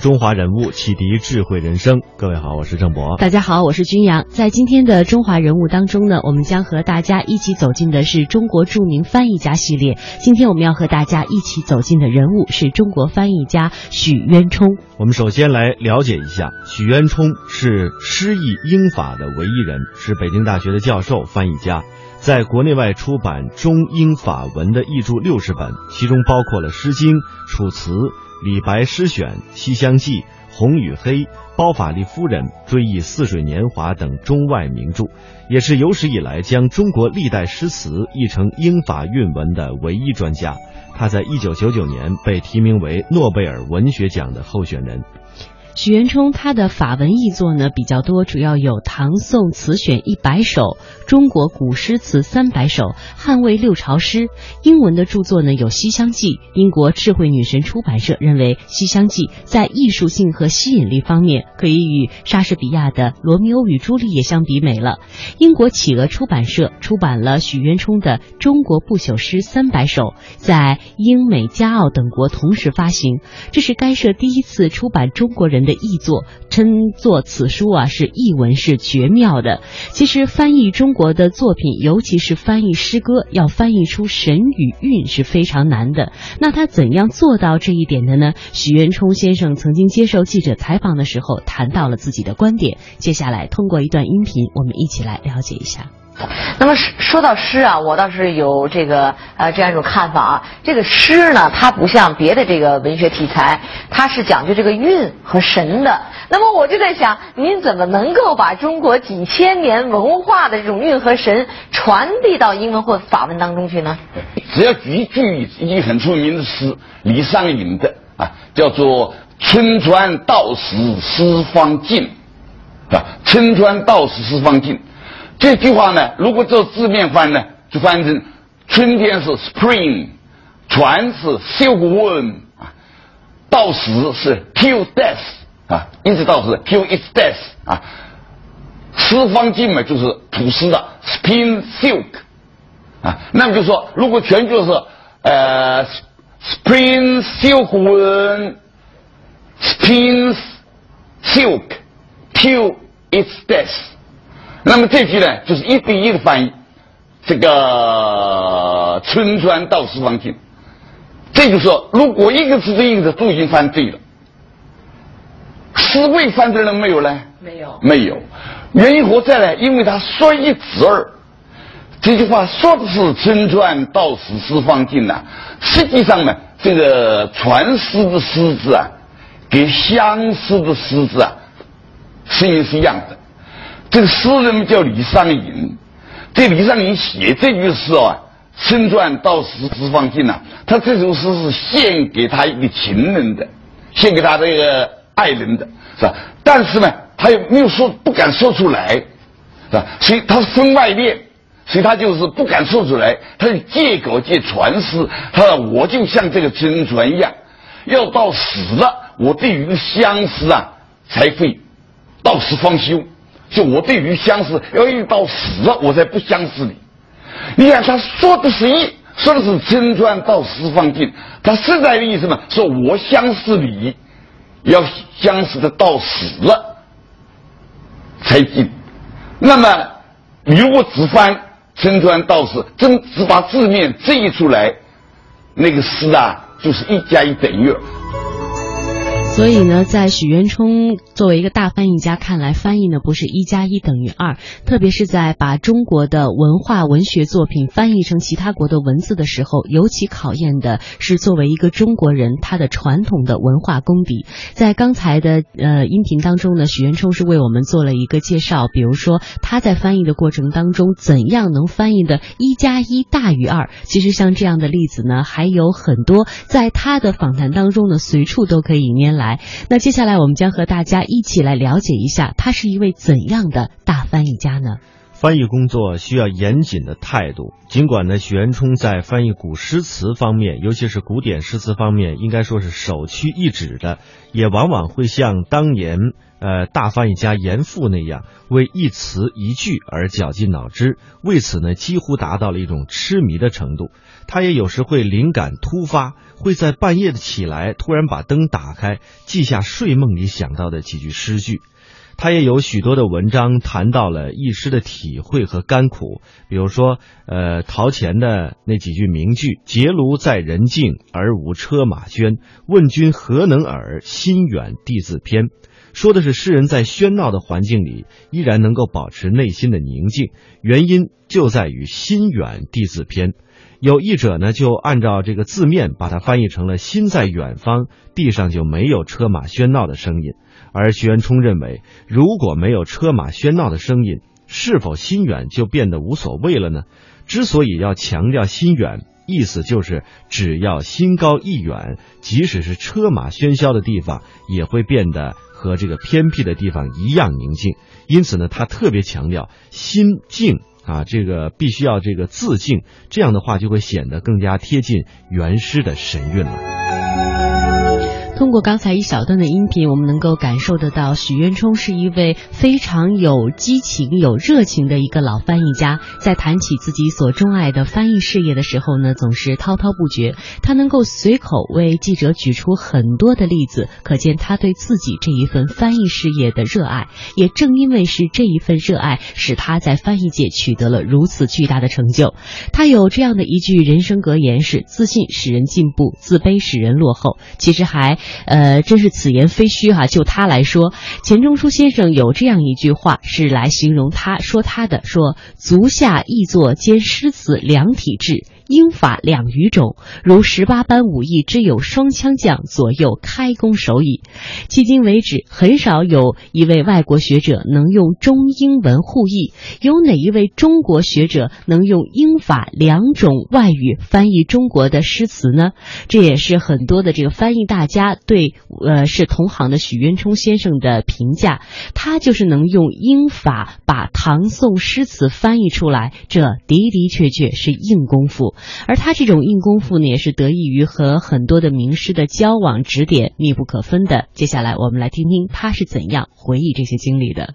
中华人物，启迪智慧人生。各位好，我是郑博。大家好，我是军阳。在今天的中华人物当中呢，我们将和大家一起走进的是中国著名翻译家系列。今天我们要和大家一起走进的人物是中国翻译家许渊冲。我们首先来了解一下，许渊冲是诗意英法的唯一人，是北京大学的教授、翻译家，在国内外出版中英法文的译著六十本，其中包括了《诗经》《楚辞》。李白诗选、西厢记、红与黑、包法利夫人、追忆似水年华等中外名著，也是有史以来将中国历代诗词译成英法韵文的唯一专家。他在一九九九年被提名为诺贝尔文学奖的候选人。许渊冲他的法文译作呢比较多，主要有《唐宋词选一百首》《中国古诗词三百首》《汉魏六朝诗》。英文的著作呢有《西厢记》。英国智慧女神出版社认为，《西厢记》在艺术性和吸引力方面可以与莎士比亚的《罗密欧与朱丽叶》相比美了。英国企鹅出版社出版了许渊冲的《中国不朽诗三百首》，在英美加澳等国同时发行。这是该社第一次出版中国人的。译作称作此书啊是译文是绝妙的。其实翻译中国的作品，尤其是翻译诗歌，要翻译出神与韵是非常难的。那他怎样做到这一点的呢？许渊冲先生曾经接受记者采访的时候谈到了自己的观点。接下来通过一段音频，我们一起来了解一下。那么说到诗啊，我倒是有这个呃这样一种看法啊。这个诗呢，它不像别的这个文学题材，它是讲究这个韵和神的。那么我就在想，您怎么能够把中国几千年文化的这种韵和神传递到英文或法文当中去呢？只要举一句一句很出名的诗，李商隐的啊，叫做“春川道死丝方尽”，啊，“春川道死丝方尽”。这句话呢，如果做字面翻呢，就翻成春天是 spring，船是 silkworm 啊，到死是 till death 啊，一直到死 till its death 啊，丝方尽嘛就是吐丝的 spin silk 啊，那么就说如果全句是呃 spring silkworm，spins silk till its death。那么这句呢，就是一对一的翻译，这个“春川到四方尽”，这就说，如果一个字对一个字都已经翻对了，诗未翻对了没有呢？没有，没有。原因何在呢？因为他说一字二，这句话说的是“春川到死四方尽”呐，实际上呢，这个传诗的诗字啊，跟相思的诗字啊，声音是一样的。这个诗人叫李商隐，这李商隐写这句诗啊，“身传到死四方尽”呐，他这首诗是献给他一个情人的，献给他这个爱人的，是吧？但是呢，他又没有说，不敢说出来，是吧？所以他是分外恋，所以他就是不敢说出来，他就借口借传诗，他说我就像这个沉船一样，要到死了，我对于相思啊，才会到死方休。就我对于相思，要一到死，我才不相思你。你看他说的是一，说的是真传到四方尽，他实在的意思呢，说我相思你，要相思的到死了才尽。那么如果只翻真传到死，真只把字面这一出来，那个诗啊，就是一加一等于二。所以呢，在许渊冲作为一个大翻译家看来，翻译呢不是一加一等于二，特别是在把中国的文化文学作品翻译成其他国的文字的时候，尤其考验的是作为一个中国人他的传统的文化功底。在刚才的呃音频当中呢，许渊冲是为我们做了一个介绍，比如说他在翻译的过程当中怎样能翻译的一加一大于二。其实像这样的例子呢还有很多，在他的访谈当中呢随处都可以拈来。来。那接下来我们将和大家一起来了解一下，他是一位怎样的大翻译家呢？翻译工作需要严谨的态度。尽管呢，许渊冲在翻译古诗词方面，尤其是古典诗词方面，应该说是首屈一指的，也往往会像当年呃大翻译家严复那样，为一词一句而绞尽脑汁，为此呢，几乎达到了一种痴迷的程度。他也有时会灵感突发，会在半夜的起来，突然把灯打开，记下睡梦里想到的几句诗句。他也有许多的文章谈到了一诗的体会和甘苦，比如说，呃，陶潜的那几句名句：“结庐在人境，而无车马喧。问君何能尔？心远地自偏。”说的是诗人在喧闹的环境里依然能够保持内心的宁静，原因就在于心远地自偏。有译者呢，就按照这个字面把它翻译成了“心在远方，地上就没有车马喧闹的声音”。而徐元冲认为，如果没有车马喧闹的声音，是否心远就变得无所谓了呢？之所以要强调心远，意思就是只要心高意远，即使是车马喧嚣的地方，也会变得和这个偏僻的地方一样宁静。因此呢，他特别强调心静啊，这个必须要这个自静，这样的话就会显得更加贴近原诗的神韵了。通过刚才一小段的音频，我们能够感受得到，许渊冲是一位非常有激情、有热情的一个老翻译家。在谈起自己所钟爱的翻译事业的时候呢，总是滔滔不绝。他能够随口为记者举出很多的例子，可见他对自己这一份翻译事业的热爱。也正因为是这一份热爱，使他在翻译界取得了如此巨大的成就。他有这样的一句人生格言：是自信使人进步，自卑使人落后。其实还。呃，真是此言非虚哈。就他来说，钱钟书先生有这样一句话，是来形容他说他的：说足下亦作兼诗词两体制。英法两语种，如十八般武艺只有双枪将左右开弓手矣。迄今为止，很少有一位外国学者能用中英文互译。有哪一位中国学者能用英法两种外语翻译中国的诗词呢？这也是很多的这个翻译大家对呃是同行的许渊冲先生的评价。他就是能用英法把唐宋诗词翻译出来，这的的确确是硬功夫。而他这种硬功夫呢，也是得益于和很多的名师的交往指点，密不可分的。接下来我们来听听他是怎样回忆这些经历的。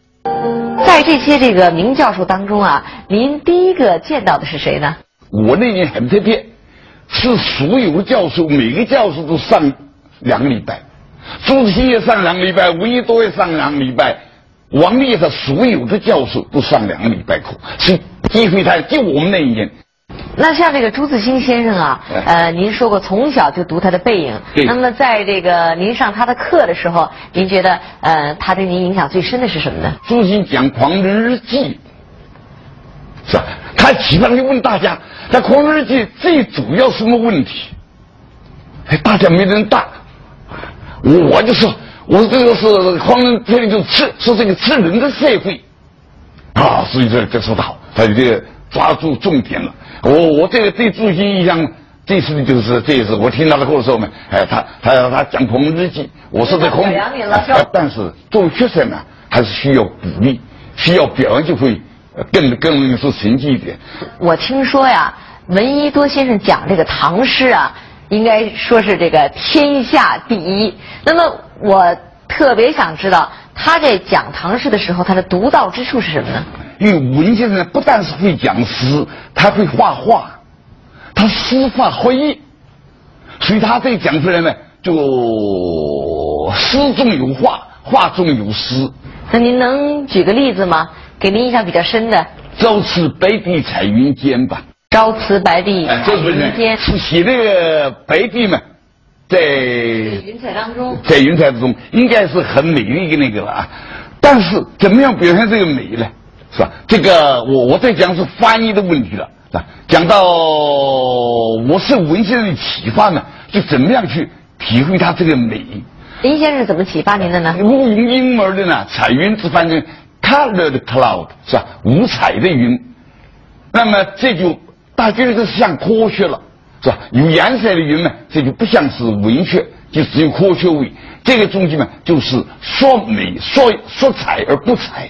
在这些这个名教授当中啊，您第一个见到的是谁呢？我那年很特别，是所有教授，每个教授都上两个礼拜，朱自清也上两个礼拜，吴一多也上两个礼拜，王立的所有的教授都上两个礼拜课，是机会太就我们那一年。那像这个朱自清先生啊，呃，您说过从小就读他的背影。那么在这个您上他的课的时候，您觉得呃，他对您影响最深的是什么呢？朱自清讲《狂人日记》，是吧？他经常就问大家，在《狂人日记》最主要什么问题？哎，大家没人答。我就说，我说这个是狂人，这里就吃，说这个吃人的社会。啊，所以这这说的好，他这个抓住重点了。我我这个最注意印象这次的就是这一次，我听他的课的时候呢，哎，他他他讲《孔日记》，我是在孔，但是作为学生呢，还是需要鼓励，需要表扬，就会更更容易说成绩一点。我听说呀，闻一多先生讲这个唐诗啊，应该说是这个天下第一。那么我特别想知道，他在讲唐诗的时候，他的独到之处是什么呢？因为文先生不但是会讲诗，他会画画，他诗画合一，所以他这讲出来呢，就诗中有画，画中有诗。那您能举个例子吗？给您印象比较深的。朝辞白帝彩云间吧。朝辞白帝彩云间。是写那个白帝嘛，在云彩当中，在云彩之中，应该是很美丽的那个了啊。但是怎么样表现这个美呢？是吧？这个我我在讲是翻译的问题了，是吧？讲到我受文先生的启发呢，就怎么样去体会他这个美。林先生怎么启发您的呢？用英文的呢，彩云之翻成 colored cloud，是吧？五彩的云。那么这就大家觉得是像科学了，是吧？有颜色的云呢，这就不像是文学，就只有科学味。这个东西嘛，就是说美、说说彩而不彩。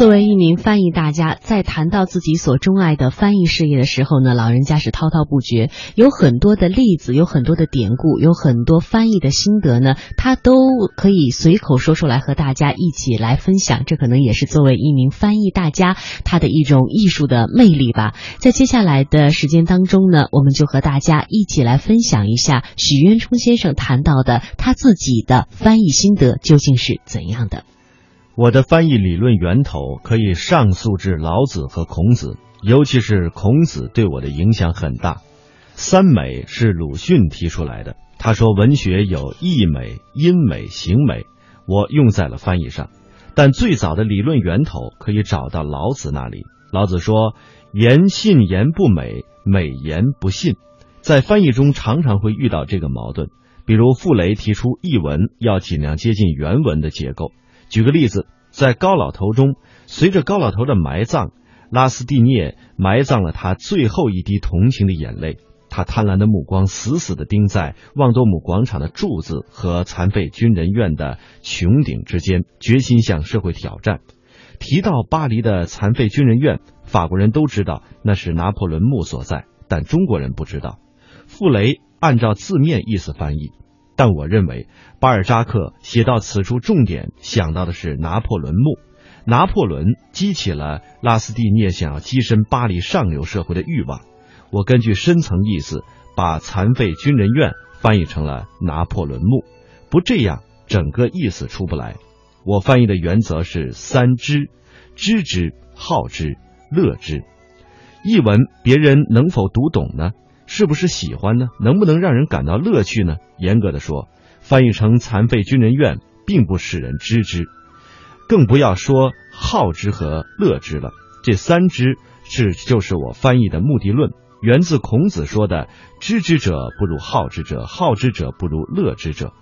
作为一名翻译大家，在谈到自己所钟爱的翻译事业的时候呢，老人家是滔滔不绝，有很多的例子，有很多的典故，有很多翻译的心得呢，他都可以随口说出来和大家一起来分享。这可能也是作为一名翻译大家他的一种艺术的魅力吧。在接下来的时间当中呢，我们就和大家一起来分享一下许渊冲先生谈到的他自己的翻译心得究竟是怎样的。我的翻译理论源头可以上溯至老子和孔子，尤其是孔子对我的影响很大。三美是鲁迅提出来的，他说文学有意美、音美、形美，我用在了翻译上。但最早的理论源头可以找到老子那里。老子说：“言信言不美，美言不信。”在翻译中常常会遇到这个矛盾，比如傅雷提出译文要尽量接近原文的结构。举个例子，在高老头中，随着高老头的埋葬，拉斯蒂涅埋葬了他最后一滴同情的眼泪。他贪婪的目光死死地盯在旺多姆广场的柱子和残废军人院的穹顶之间，决心向社会挑战。提到巴黎的残废军人院，法国人都知道那是拿破仑墓所在，但中国人不知道。傅雷按照字面意思翻译。但我认为，巴尔扎克写到此处，重点想到的是拿破仑墓。拿破仑激起了拉斯蒂涅想要跻身巴黎上流社会的欲望。我根据深层意思，把残废军人院翻译成了拿破仑墓。不这样，整个意思出不来。我翻译的原则是三知：知之、好之、乐之。译文别人能否读懂呢？是不是喜欢呢？能不能让人感到乐趣呢？严格的说，翻译成残废军人院，并不使人知之，更不要说好之和乐之了。这三知是就是我翻译的目的论，源自孔子说的“知之者不如好之者，好之者不如乐之者”。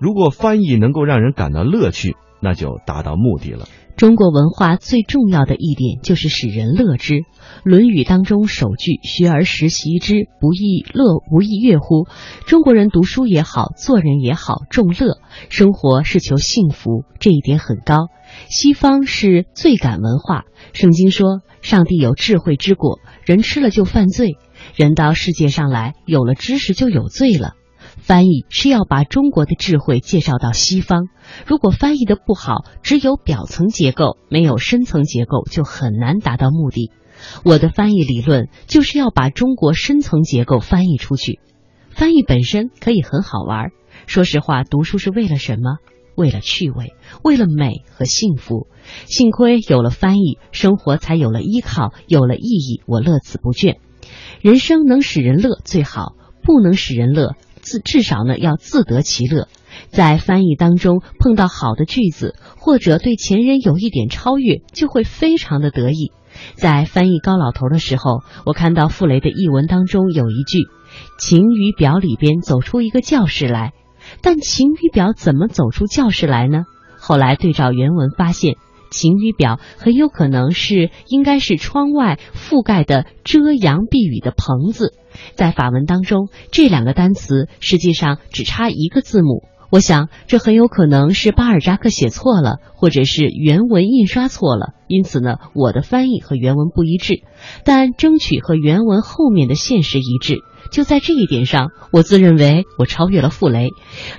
如果翻译能够让人感到乐趣，那就达到目的了。中国文化最重要的一点就是使人乐之。《论语》当中首句“学而时习之，不亦乐不亦乐乎”。中国人读书也好，做人也好，重乐，生活是求幸福，这一点很高。西方是罪感文化，圣经说上帝有智慧之果，人吃了就犯罪。人到世界上来，有了知识就有罪了。翻译是要把中国的智慧介绍到西方，如果翻译的不好，只有表层结构，没有深层结构，就很难达到目的。我的翻译理论就是要把中国深层结构翻译出去。翻译本身可以很好玩，说实话，读书是为了什么？为了趣味，为了美和幸福。幸亏有了翻译，生活才有了依靠，有了意义，我乐此不倦。人生能使人乐最好，不能使人乐。自至少呢要自得其乐，在翻译当中碰到好的句子，或者对前人有一点超越，就会非常的得意。在翻译高老头的时候，我看到傅雷的译文当中有一句“晴雨表”里边走出一个教室来，但晴雨表怎么走出教室来呢？后来对照原文发现。晴雨表很有可能是应该是窗外覆盖的遮阳避雨的棚子，在法文当中，这两个单词实际上只差一个字母。我想这很有可能是巴尔扎克写错了，或者是原文印刷错了。因此呢，我的翻译和原文不一致，但争取和原文后面的现实一致。就在这一点上，我自认为我超越了傅雷。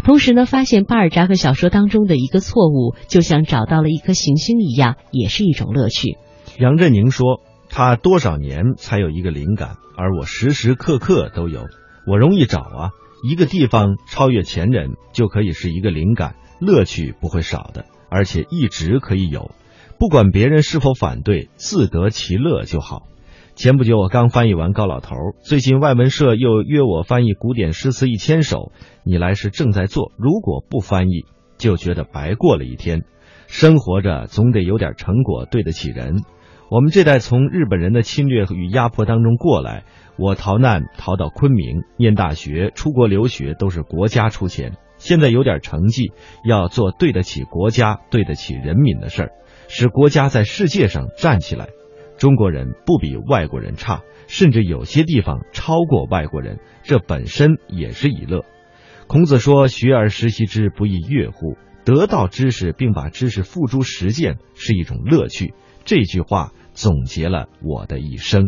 同时呢，发现巴尔扎克小说当中的一个错误，就像找到了一颗行星一样，也是一种乐趣。杨振宁说：“他多少年才有一个灵感，而我时时刻刻都有。我容易找啊，一个地方超越前人，就可以是一个灵感，乐趣不会少的，而且一直可以有。不管别人是否反对，自得其乐就好。”前不久我刚翻译完高老头，最近外文社又约我翻译古典诗词一千首。你来时正在做，如果不翻译，就觉得白过了一天。生活着总得有点成果，对得起人。我们这代从日本人的侵略与压迫当中过来，我逃难逃到昆明，念大学、出国留学都是国家出钱。现在有点成绩，要做对得起国家、对得起人民的事儿，使国家在世界上站起来。中国人不比外国人差，甚至有些地方超过外国人，这本身也是一乐。孔子说：“学而时习之，不亦乐乎？”得到知识并把知识付诸实践是一种乐趣。这句话总结了我的一生。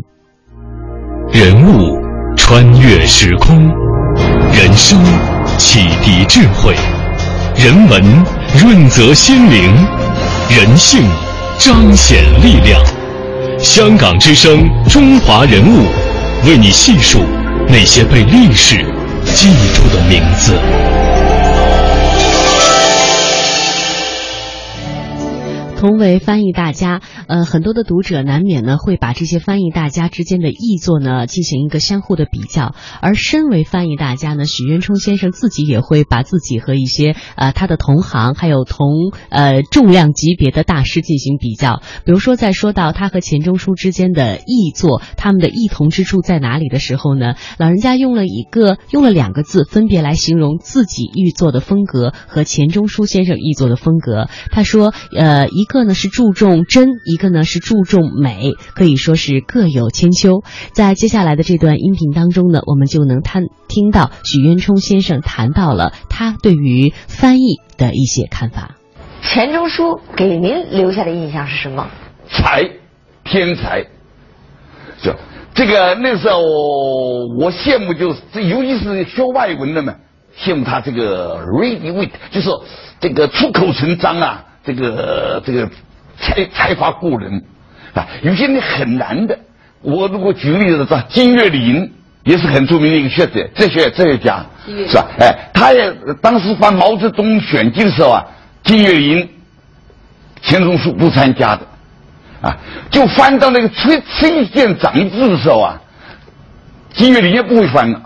人物穿越时空，人生启迪智慧，人文润泽心灵，人性彰显力量。香港之声，中华人物，为你细数那些被历史记住的名字。同为翻译大家，呃，很多的读者难免呢会把这些翻译大家之间的译作呢进行一个相互的比较。而身为翻译大家呢，许渊冲先生自己也会把自己和一些呃他的同行，还有同呃重量级别的大师进行比较。比如说，在说到他和钱钟书之间的译作，他们的异同之处在哪里的时候呢，老人家用了一个用了两个字，分别来形容自己译作的风格和钱钟书先生译作的风格。他说，呃一。一个呢是注重真，一个呢是注重美，可以说是各有千秋。在接下来的这段音频当中呢，我们就能探听到许渊冲先生谈到了他对于翻译的一些看法。钱钟书给您留下的印象是什么？才，天才。就这个那时候我羡慕，就是尤其是学外文的嘛，羡慕他这个 ready wit，就是这个出口成章啊。这个这个才才华过人啊，有些人很难的。我如果举个例子说，金岳霖也是很著名的一个学者、哲学哲学家，是吧？哎，他也当时翻毛泽东选集的时候啊，金岳霖、钱钟书不参加的啊，就翻到那个崔崔健长字的时候啊，金岳霖也不会翻了，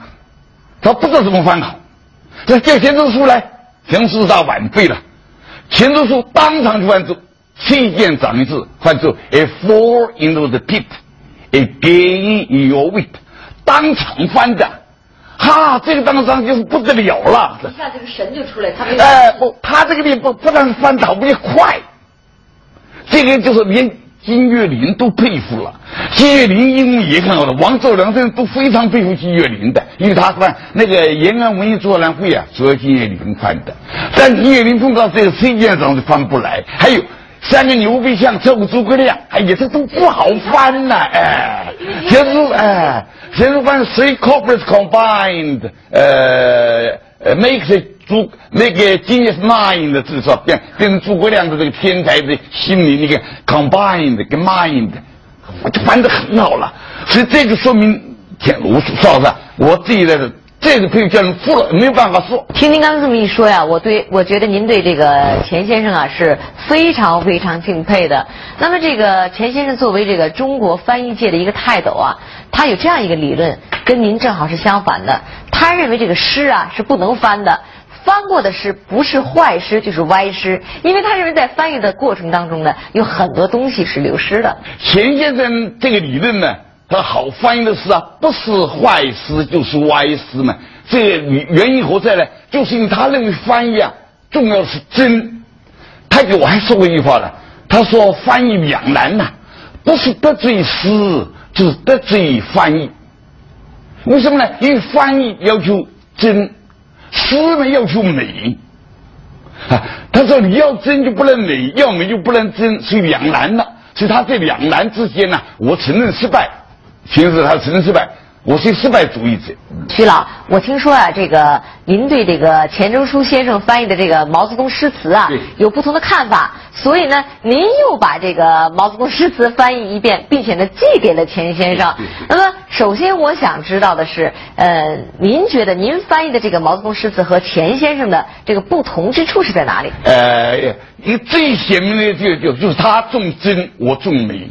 他不知道怎么翻好。这叫钱钟书来，钱钟书是他晚辈了。钱钟书当场就翻出“崔建长”一字，翻出 “a fall into the pit”，“a gain your wit”，当场翻的，哈，这个当场就是不得了了。一下这个神就出来，他没哎不，他这个地不不但是翻倒，而快，这个就是连。金岳霖都佩服了，金岳霖英文也很好了，王兆良这人都非常佩服金岳霖的，因为他翻那个延安文艺座谈会啊，主要金岳霖翻的，但金岳霖碰到这个崔建长就翻不来，还有三个牛背像这个诸葛亮，哎呀，这都不好翻呐，哎，先是哎，先是翻 three corporates combined，呃呃，make。诸那个 genius mind 的至少变变成诸葛亮的这个天才的心理那个 combined 跟 mind，我就玩的很好了。所以这个说明，天，我说实话，我自己的这个可以叫人服了，没有办法说。听您刚才这么一说呀，我对我觉得您对这个钱先生啊是非常非常敬佩的。那么这个钱先生作为这个中国翻译界的一个泰斗啊，他有这样一个理论，跟您正好是相反的。他认为这个诗啊是不能翻的。翻过的诗不是坏诗就是歪诗，因为他认为在翻译的过程当中呢，有很多东西是流失的。钱先生这个理论呢，他好翻译的诗啊，不是坏诗就是歪诗嘛。这个原因何在呢？就是因为他认为翻译啊，重要是真。他给我还说过一句话呢，他说翻译两难呐，不是得罪诗，就是得罪翻译。为什么呢？因为翻译要求真。诗呢要求美啊，他说你要真就不能美，要美就不能真，是两难了。所以他这两难之间呢，我承认失败，其实他承认失败。我是失败主义者，徐老，我听说啊，这个您对这个钱钟书先生翻译的这个毛泽东诗词啊，有不同的看法，所以呢，您又把这个毛泽东诗词翻译一遍，并且呢寄给了钱先生。那么，首先我想知道的是，呃，您觉得您翻译的这个毛泽东诗词和钱先生的这个不同之处是在哪里？呃，一个最显明的就就就是他重真，我重美。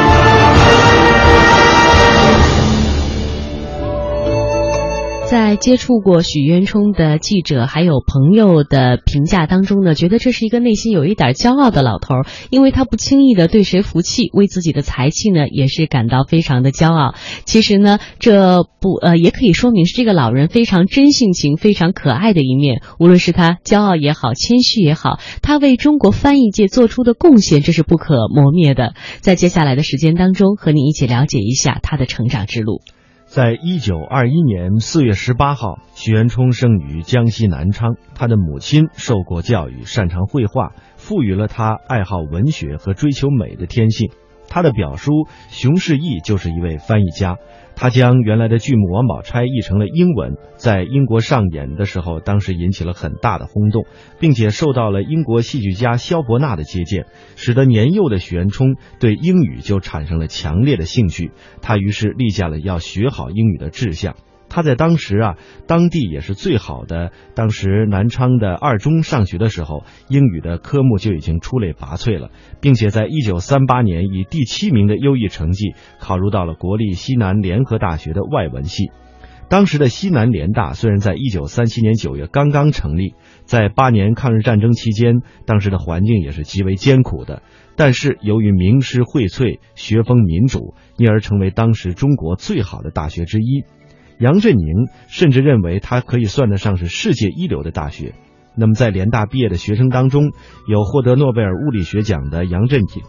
在接触过许渊冲的记者还有朋友的评价当中呢，觉得这是一个内心有一点骄傲的老头，因为他不轻易的对谁服气，为自己的才气呢也是感到非常的骄傲。其实呢，这不呃也可以说明是这个老人非常真性情、非常可爱的一面。无论是他骄傲也好，谦虚也好，他为中国翻译界做出的贡献，这是不可磨灭的。在接下来的时间当中，和你一起了解一下他的成长之路。在一九二一年四月十八号，许渊冲生于江西南昌。他的母亲受过教育，擅长绘画，赋予了他爱好文学和追求美的天性。他的表叔熊世义就是一位翻译家。他将原来的剧目《王宝钗》译成了英文，在英国上演的时候，当时引起了很大的轰动，并且受到了英国戏剧家萧伯纳的接见，使得年幼的许渊冲对英语就产生了强烈的兴趣。他于是立下了要学好英语的志向。他在当时啊，当地也是最好的。当时南昌的二中上学的时候，英语的科目就已经出类拔萃了，并且在一九三八年以第七名的优异成绩考入到了国立西南联合大学的外文系。当时的西南联大虽然在一九三七年九月刚刚成立，在八年抗日战争期间，当时的环境也是极为艰苦的，但是由于名师荟萃，学风民主，因而成为当时中国最好的大学之一。杨振宁甚至认为他可以算得上是世界一流的大学。那么，在联大毕业的学生当中，有获得诺贝尔物理学奖的杨振宁、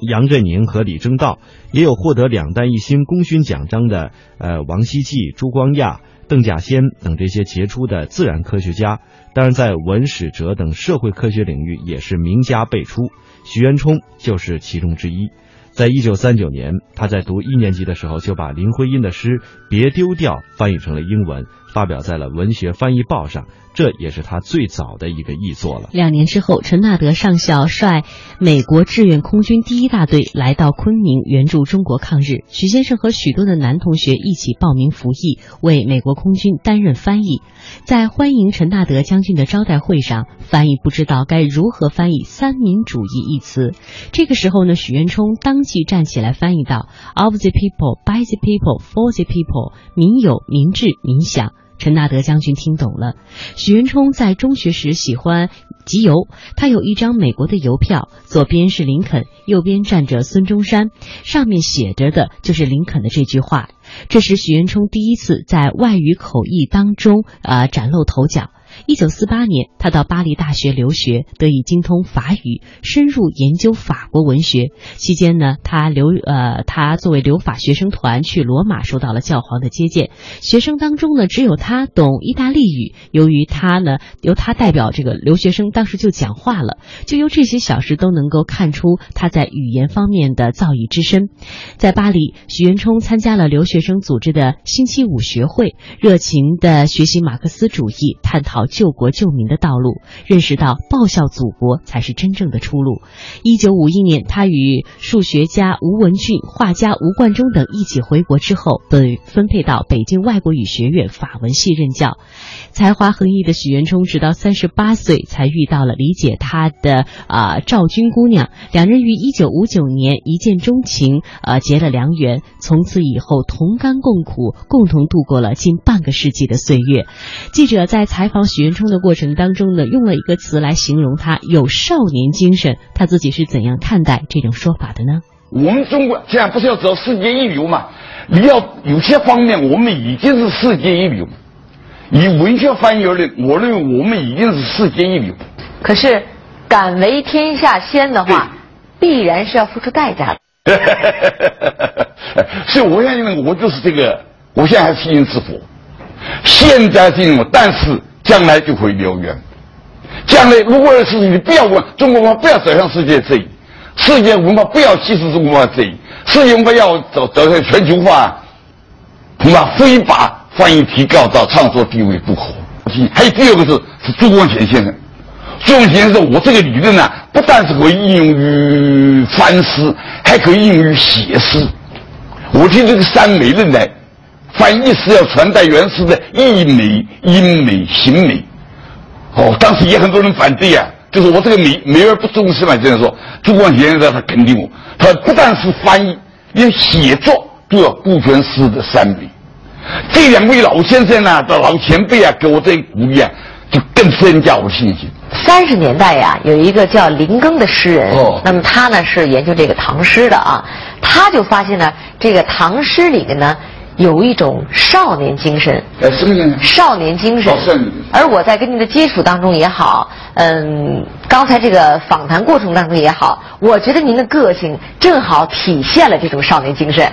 杨振宁和李政道，也有获得两弹一星功勋奖章的呃王希季、朱光亚、邓稼先等这些杰出的自然科学家。当然，在文史哲等社会科学领域也是名家辈出，徐渊冲就是其中之一。在一九三九年，他在读一年级的时候，就把林徽因的诗《别丢掉》翻译成了英文，发表在了《文学翻译报》上。这也是他最早的一个译作了。两年之后，陈纳德上校率美国志愿空军第一大队来到昆明援助中国抗日。许先生和许多的男同学一起报名服役，为美国空军担任翻译。在欢迎陈纳德将军的招待会上，翻译不知道该如何翻译“三民主义”一词。这个时候呢，许渊冲当即站起来翻译道：“Of the people, by the people, for the people，民有、民治、民享。”陈纳德将军听懂了。许渊冲在中学时喜欢集邮，他有一张美国的邮票，左边是林肯，右边站着孙中山，上面写着的就是林肯的这句话。这是许渊冲第一次在外语口译当中啊崭露头角。一九四八年，他到巴黎大学留学，得以精通法语，深入研究法国文学。期间呢，他留呃，他作为留法学生团去罗马，受到了教皇的接见。学生当中呢，只有他懂意大利语。由于他呢，由他代表这个留学生，当时就讲话了。就由这些小事都能够看出他在语言方面的造诣之深。在巴黎，许渊冲参加了留学生组织的星期五学会，热情的学习马克思主义，探讨。救国救民的道路，认识到报效祖国才是真正的出路。一九五一年，他与数学家吴文俊、画家吴冠中等一起回国之后，被分配到北京外国语学院法文系任教。才华横溢的许渊冲，直到三十八岁才遇到了理解他的啊赵军姑娘，两人于一九五九年一见钟情，呃结了良缘。从此以后，同甘共苦，共同度过了近半个世纪的岁月。记者在采访许渊冲的过程当中呢，用了一个词来形容他有少年精神。他自己是怎样看待这种说法的呢？我们中国现在不是要走世界一流嘛？你要有些方面，我们已经是世界一流。以文学翻译而论，我认为我们已经是世界一流。可是，敢为天下先的话，必然是要付出代价的。所以，我相信我就是这个，我现在还是因之佛。现在是这种，但是将来就会燎原。将来如果是你不要问中国文化不要走向世界这一，世界文化不要歧视中国文化这一，世界文化要走走向全球化，恐怕非把翻译提高到创作地位不可。还有第二个是是朱光潜先生，朱光潜先生，我这个理论呢，不但是可以应用于翻诗，还可以应用于写诗。我听这个三美论呢，翻译是要传达原诗的意美、音美、形美。哦，当时也很多人反对啊，就是我这个美美而不重视嘛，这样说。朱光潜生他肯定我，他不但是翻译，连写作都要顾全诗的三美。这两位老先生呢，的老前辈啊，给我这一鼓励啊。就更增加我信心。三十年代呀，有一个叫林庚的诗人，哦，那么他呢是研究这个唐诗的啊，他就发现呢，这个唐诗里面呢有一种少年精神。呃，什么精神？少年精神。而我在跟您的接触当中也好，嗯，刚才这个访谈过程当中也好，我觉得您的个性正好体现了这种少年精神。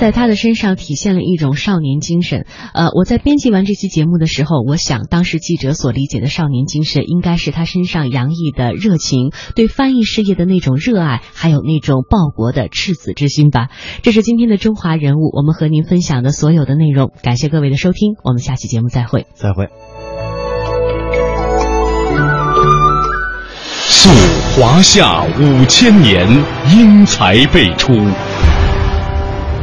在他的身上体现了一种少年精神。呃，我在编辑完这期节目的时候，我想当时记者所理解的少年精神，应该是他身上洋溢的热情，对翻译事业的那种热爱，还有那种报国的赤子之心吧。这是今天的中华人物，我们和您分享的所有的内容。感谢各位的收听，我们下期节目再会。再会。溯华夏五千年，英才辈出。